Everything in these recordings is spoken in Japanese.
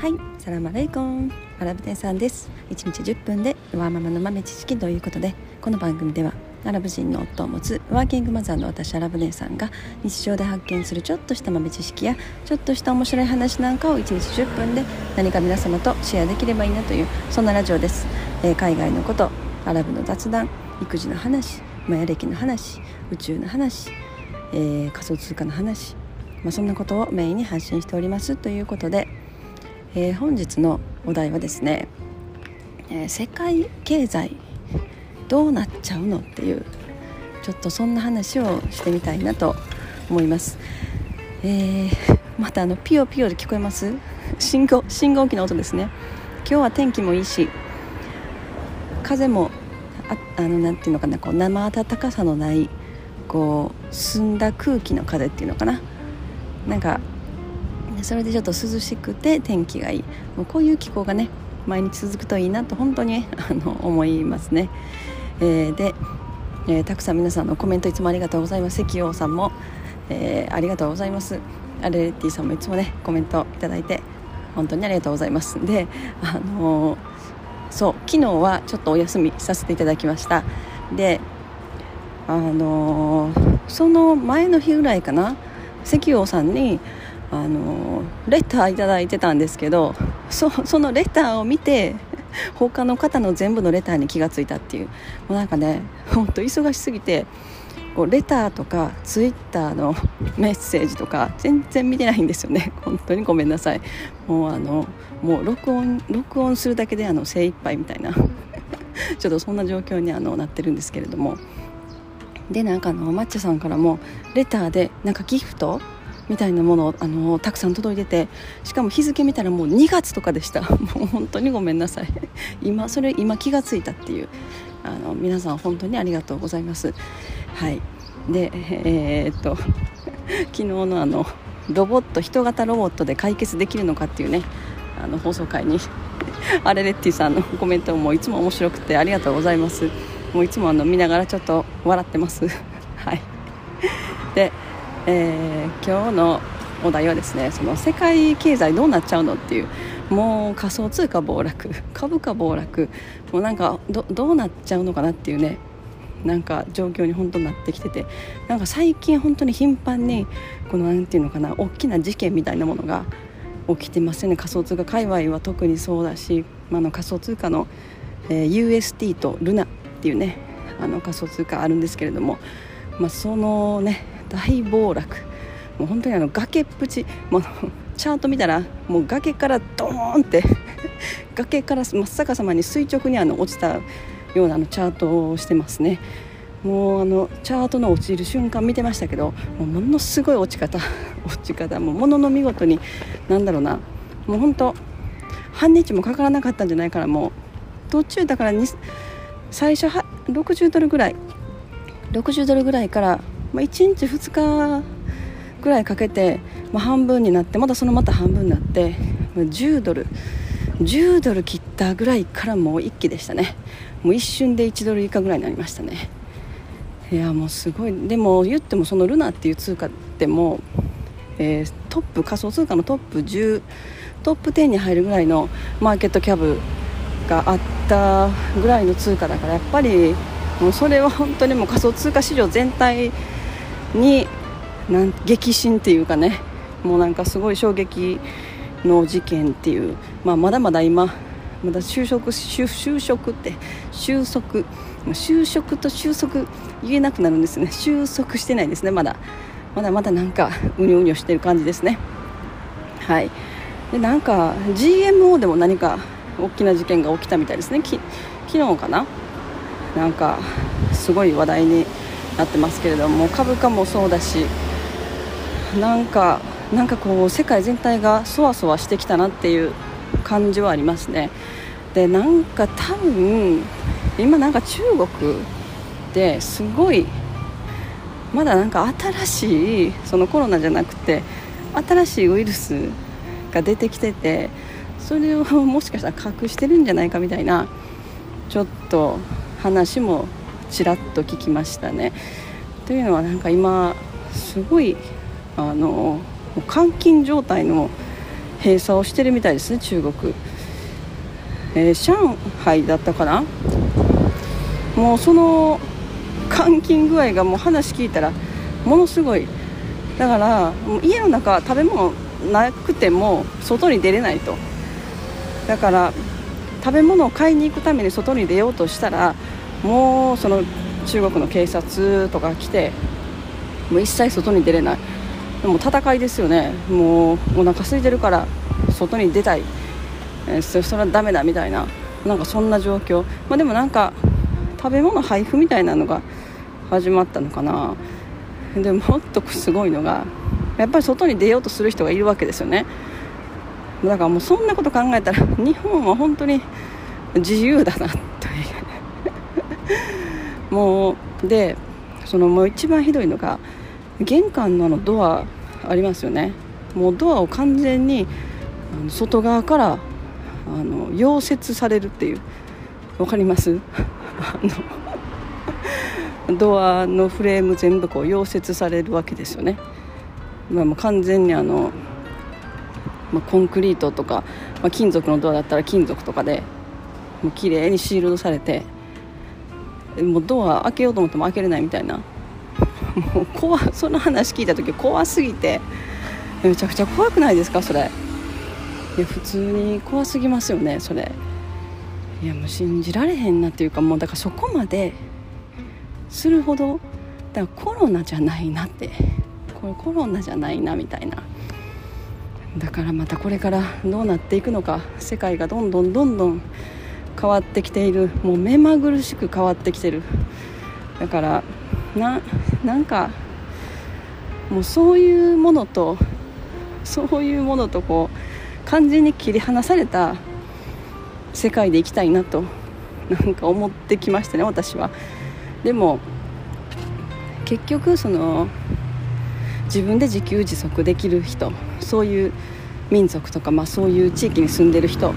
はい、サラマレイコン。アラブ店さんです。1日10分でワーママの豆知識ということでこの番組ではアラブ人の夫を持つワーキングマザーの私アラブ姉さんが日常で発見するちょっとした豆知識やちょっとした面白い話なんかを1日10分で何か皆様とシェアできればいいなというそんなラジオです、えー、海外のことアラブの雑談育児の話マヤ歴の話宇宙の話、えー、仮想通貨の話、まあ、そんなことをメインに発信しておりますということでえー、本日のお題はですね、えー、世界経済どうなっちゃうのっていうちょっとそんな話をしてみたいなと思います、えー、またあのピヨピヨで聞こえます？信号信号機の音ですね。今日は天気もいいし風もああのなんていうのかなこう生暖かさのないこう澄んだ空気の風っていうのかな。なんかそれでちょっと涼しくて天気がいい。もうこういう気候がね毎日続くといいなと本当にあの思いますね、えー、で、えー、たくさん皆さんのコメントいつもありがとうございます。関陽さんも、えー、ありがとうございます。アレレッティさんもいつもねコメントいただいて本当にありがとうございます。であのそう昨日はちょっとお休みさせていただきました。であのその前の日ぐらいかな関陽さんにあのレターいただいてたんですけどそそのレターを見て他の方の全部のレターに気がついたっていう。もうなんかねほんと忙しすぎてこうレターとかツイッターの メッセージとか全然見てないんですよね。本当にごめんなさい。もうあのもう録音録音するだけであの精一杯みたいな。ちょっとそんな状況にあのなってるんですけれども。でなんかあのマッチさんからもレターでなんかギフトみたいなものあのたくさん届いててしかも日付見たらもう2月とかでした。もう本当にごめんなさい。今それ今気がついたっていうあの皆さん本当にありがとうございます。はい。でえー、っと 昨日のあのロボット人型ロボットで解決できるのかっていうねあの放送回にアレレッティさんのコメントもいつも面白くてありがとうございます。もういつもあの見ながらちょっと笑ってます。はい。でえー、今日のお題はですねその世界経済どうなっちゃうのっていうもう仮想通貨暴落。株価暴落。もうなんかどうなっちゃうのかなっていうねなんか状況に本当になってきててなんか最近本当に頻繁にこの何て言うのかな大きな事件みたいなものが起きてますよね。仮想通貨界隈は特にそうだし、まあ、の仮想通貨の、えー、UST とルナっていうねあの仮想通貨あるんですけれども、まあ、そのね大暴落。もう本当にあの崖っぷち。もうチャート見たらもう崖からドーンって。崖から真っ逆さまに垂直にあの落ちたようなあのチャートをしてますね。もうあのチャートの落ちる瞬間見てましたけどもうものすごい落ち方。落ち方。もうものの見事になんだろうな。もう本当半日もかからなかったんじゃないからもう途中だから最初は60ドルぐらい。60ドルぐらいからまあ、1日2日ぐらいかけて、まあ、半分になってまたそのまた半分になって、まあ、10ドル10ドル切ったぐらいからもう一気でしたね。もう一瞬で1ドル以下ぐらいになりましたね。いやもうすごい。でも言ってもそのルナっていう通貨ってもえー、トップ仮想通貨のトップ10トップ10に入るぐらいのマーケットキャブがあったぐらいの通貨だからやっぱりもうそれは本当にもう仮想通貨市場全体になん激震っていうかねもうなんかすごい衝撃の事件っていう、まあ、まだまだ今まだ就職就職って収束就職と収束言えなくなるんですね。収束してないですねまだ。まだまだなんかうにょうにょしてる感じですね。はい。でなんか GMO でも何か大きな事件が起きたみたいですね。き昨日かな？なんかすごい話題になってますけれども株価もそうだしなんかなんかこう世界全体がそわそわしてきたなっていう感じはありますね。でなんか多分今なんか中国ですごいまだなんか新しいそのコロナじゃなくて新しいウイルスが出てきててそれをもしかしたら隠してるんじゃないかみたいなちょっと話もちらっと聞きましたね。というのはなんか今すごいあの監禁状態の閉鎖をしてるみたいですね中国、えー、上海だったかな？もうその監禁具合がもう話聞いたらものすごい。だからもう家の中食べ物なくても外に出れないと。だから食べ物を買いに行くために外に出ようとしたらもうその中国の警察とか来てもう一切外に出れない。でも戦いですよね。もうお腹空いてるから外に出たい、えー、それはダメだみたいな。なんかそんな状況、まあ、でもなんか食べ物配布みたいなのが始まったのかな。でもっとすごいのがやっぱり外に出ようとする人がいるわけですよね。だからもうそんなこと考えたら日本は本当に自由だなという。もうでそのもう一番ひどいのが玄関ののドアありますよね。もうドアを完全に外側からあの溶接されるっていう。分かります？ドアのフレーム全部こう溶接されるわけですよね、まあ、もう完全にあの、まあ、コンクリートとか、まあ、金属のドアだったら金属とかでもう綺麗にシールドされてもうドア開けようと思っても開けれないみたいな。もう怖その話聞いた時怖すぎて。めちゃくちゃ怖くないですかそれ。いや普通に怖すぎますよねそれ。いやもう信じられへんなっていうかもうだからそこまでするほどだからコロナじゃないなって。これコロナじゃないなみたいな。だからまたこれからどうなっていくのか世界がどんどんどんどん変わってきている。もう目まぐるしく変わってきてる。だからななんかもうそういうものとそういうものとこう完全に切り離された世界で生きたいなとなんか思ってきましたね私は。でも結局その自分で自給自足できる人そういう民族とか、まあ、そういう地域に住んでる人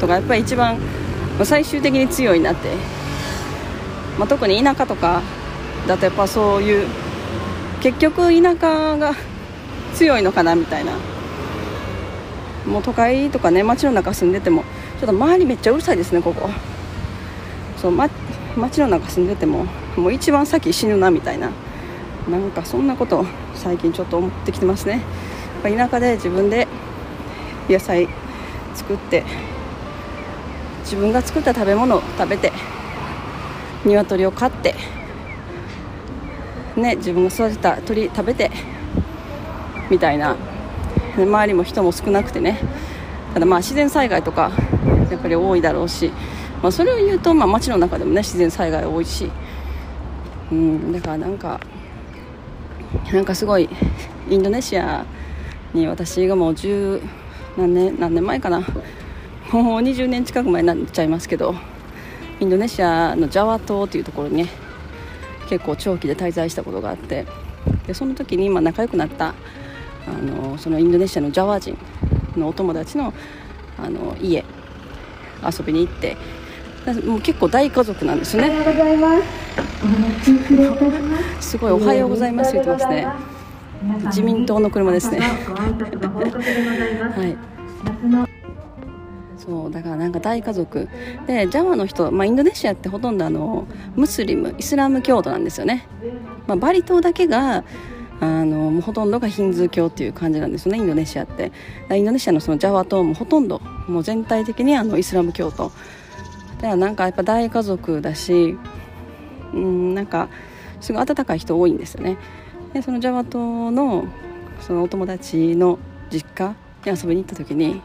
とかやっぱり一番最終的に強いなって、まあ、特に田舎とかだとやっぱそういう結局田舎が強いのかなみたいな。もう都会とかね街の中住んでてもちょっと周りめっちゃうるさいですねここ。そう、ま、街の中住んでてももう一番先死ぬなみたいな。なんかそんなこと最近ちょっと思ってきてますね。田舎で自分で野菜作って自分が作った食べ物を食べて鶏を飼ってね、自分が育てた鳥食べてみたいな。周りも人も少なくてね。ただまあ自然災害とかやっぱり多いだろうし、まあ、それを言うとまあ街の中でもね自然災害多いし、うん、だからなんかなんかすごいインドネシアに私がもう10何年何年前かなもう20年近く前になっちゃいますけどインドネシアのジャワ島というところにね結構長期で滞在したことがあってでその時に今仲良くなったあのそのインドネシアのジャワ人のお友達のあの家遊びに行ってもう結構大家族なんですよね。す。ごいおはようございます言ってますね。自民党の車ですね。はいそうだからなんか大家族。でジャワの人、まあ、インドネシアってほとんどあのムスリムイスラム教徒なんですよね、まあ、バリ島だけがあのほとんどがヒンズー教っていう感じなんですねインドネシアって。インドネシアのそのジャワ島もほとんどもう全体的にあのイスラム教徒。だからなんかやっぱ大家族だしうんなんかすごい温かい人多いんですよね。でそのジャワ島のそのお友達の実家に遊びに行った時に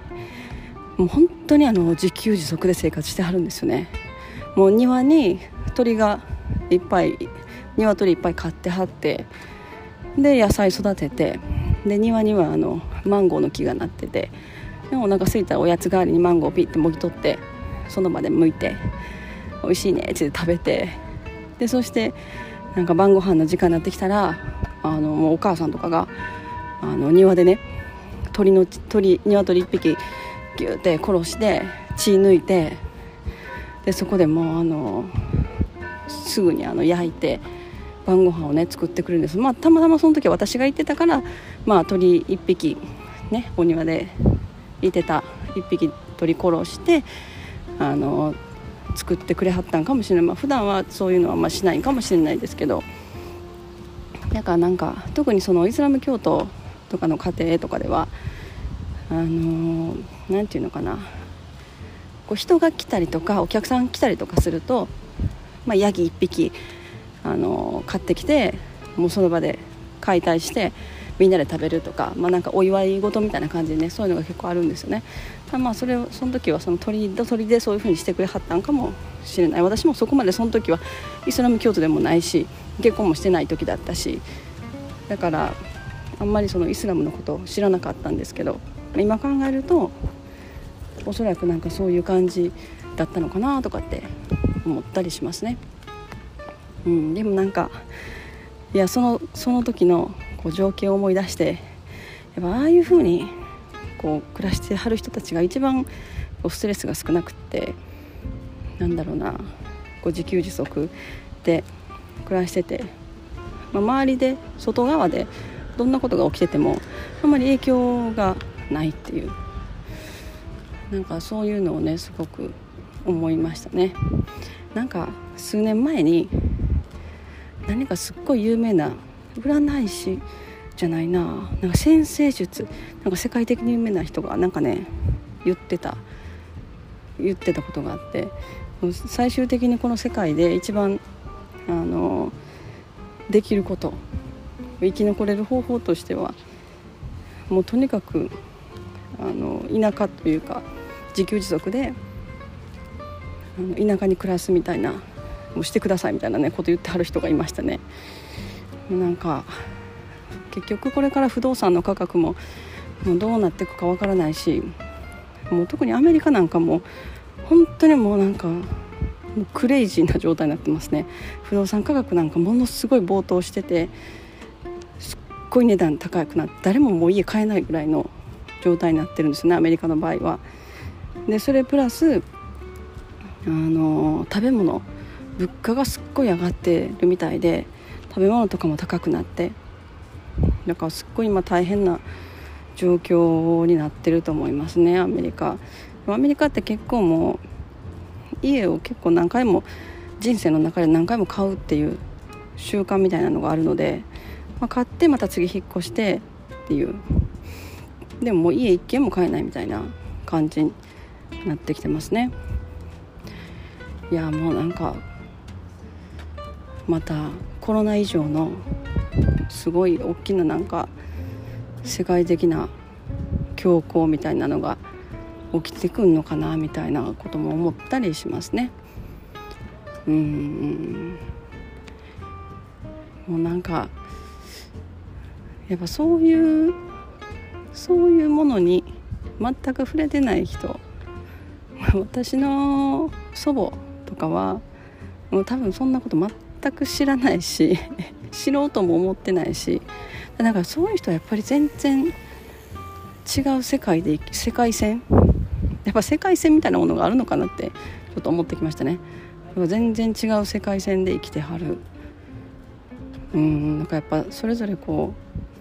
もう本当にあの自給自足で生活してはるんですよね。もう庭に鳥がいっぱい鶏いっぱい飼ってはってで野菜育ててで庭にはあのマンゴーの木がなっててでお腹すいたらおやつ代わりにマンゴーをピッてもぎ取ってその場で剥いて美味しいねって食べてでそしてなんか晩ご飯の時間になってきたらあのもうお母さんとかがあの庭でね鳥の鳥鶏1匹ギューって殺して血抜いてでそこでもうあのすぐにあの焼いて晩ご飯をね作ってくれるんですまあたまたまその時私が行ってたからまあ鳥1匹ねお庭でいてた1匹取り殺してあの作ってくれはったんかもしれない、まあ、普段はそういうのはあしないかもしれないですけどだからなんか特にそのイスラム教徒とかの家庭とかではあの何て言うのかな。こう人が来たりとかお客さん来たりとかすると、まあ、ヤギ1匹あの買ってきてもうその場で解体してみんなで食べるとか,、まあ、なんかお祝い事みたいな感じでねそういうのが結構あるんですよね。まあそれをその時はその鳥と鳥でそういう風にしてくれはったんかもしれない。私もそこまでその時はイスラム教徒でもないし結婚もしてない時だったしだからあんまりそのイスラムのことを知らなかったんですけど今考えるとおそらくなんかそういう感じだったのかなとかって思ったりしますね。うん、でもなんかいやそのその時のこう情景を思い出してやっぱああいう風にこう暮らしてはる人たちが一番こうストレスが少なくってなんだろうなこう自給自足で暮らしてて、まあ、周りで外側でどんなことが起きててもあんまり影響がないっていう。なんかそういうのをねすごく思いましたね。なんか数年前に何かすっごい有名な占い師じゃないななんか先生術なんか世界的に有名な人がなんかね言ってた言ってたことがあって最終的にこの世界で一番あのできること生き残れる方法としてはもうとにかくあの田舎というか自給自足であの田舎に暮らすみたいなをしてくださいみたいなねこと言ってはる人がいましたね。なんか結局これから不動産の価格ももうどうなっていくかわからないしもう特にアメリカなんかも本当にもうなんかもうクレイジーな状態になってますね不動産価格なんかものすごい暴騰しててすっごい値段高くなって誰ももう家買えないぐらいの状態になってるんですねアメリカの場合は。でそれプラスあの食べ物物価がすっごい上がってるみたいで食べ物とかも高くなってだからすっごい今大変な状況になってると思いますねアメリカアメリカって結構もう家を結構何回も人生の中で何回も買うっていう習慣みたいなのがあるので、まあ、買ってまた次引っ越してっていうでももう家一軒も買えないみたいな感じになってきてますねいやもうなんかまたコロナ以上のすごい大きななんか世界的な恐慌みたいなのが起きてくんのかなみたいなことも思ったりしますね。うんもうなんかやっぱそういうそういうものに全く触れてない人。私の祖母とかはもう多分そんなこと全く知らないし 知ろうとも思ってないしだからそういう人はやっぱり全然違う世界で世界線？やっぱ世界線みたいなものがあるのかなってちょっと思ってきましたね。全然違う世界線で生きてはる。うんなんかやっぱそれぞれこう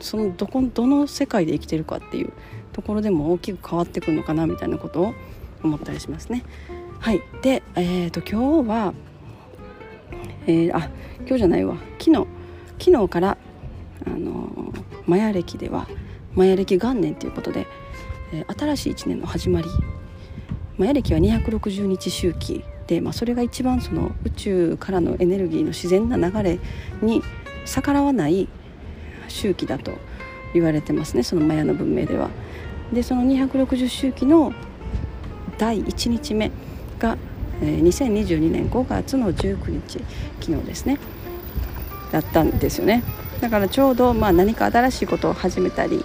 そのどこどの世界で生きてるかっていうところでも大きく変わってくるのかなみたいなことを思ったりしますね。はい。で、えーと、今日は、えー、あ今日じゃないわ。昨日。昨日からあのマヤ歴ではマヤ歴元年ということで、えー、新しい1年の始まり。マヤ歴は260日周期で、まあ、それが一番その宇宙からのエネルギーの自然な流れに逆らわない周期だと言われてますねそのマヤの文明では。でその260周期の第1日目が、えー、2022年5月の19日昨日ですねだったんですよねだからちょうどまあ何か新しいことを始めたり、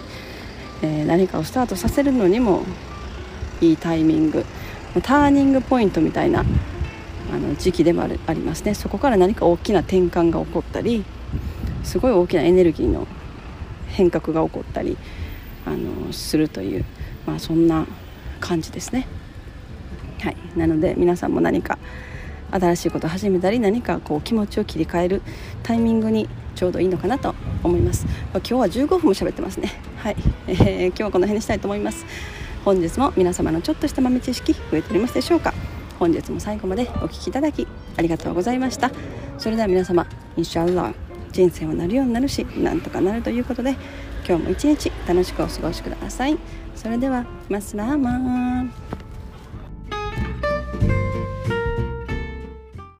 えー、何かをスタートさせるのにもいいタイミングターニングポイントみたいなあの時期でもあるありますねそこから何か大きな転換が起こったりすごい大きなエネルギーの変革が起こったりあのするという、まあ、そんな感じですね。はい、なので皆さんも何か新しいことを始めたり何かこう気持ちを切り替えるタイミングにちょうどいいのかなと思います、ま、今日は15分も喋ってますね。はい、えー、今日はこの辺にしたいと思います。本日も皆様のちょっとした豆知識増えておりますでしょうか。本日も最後までお聴きいただきありがとうございました。それでは皆様インシャアラー。人生はなるようになるしなんとかなるということで今日も一日楽しくお過ごしください。それではマスラーマン。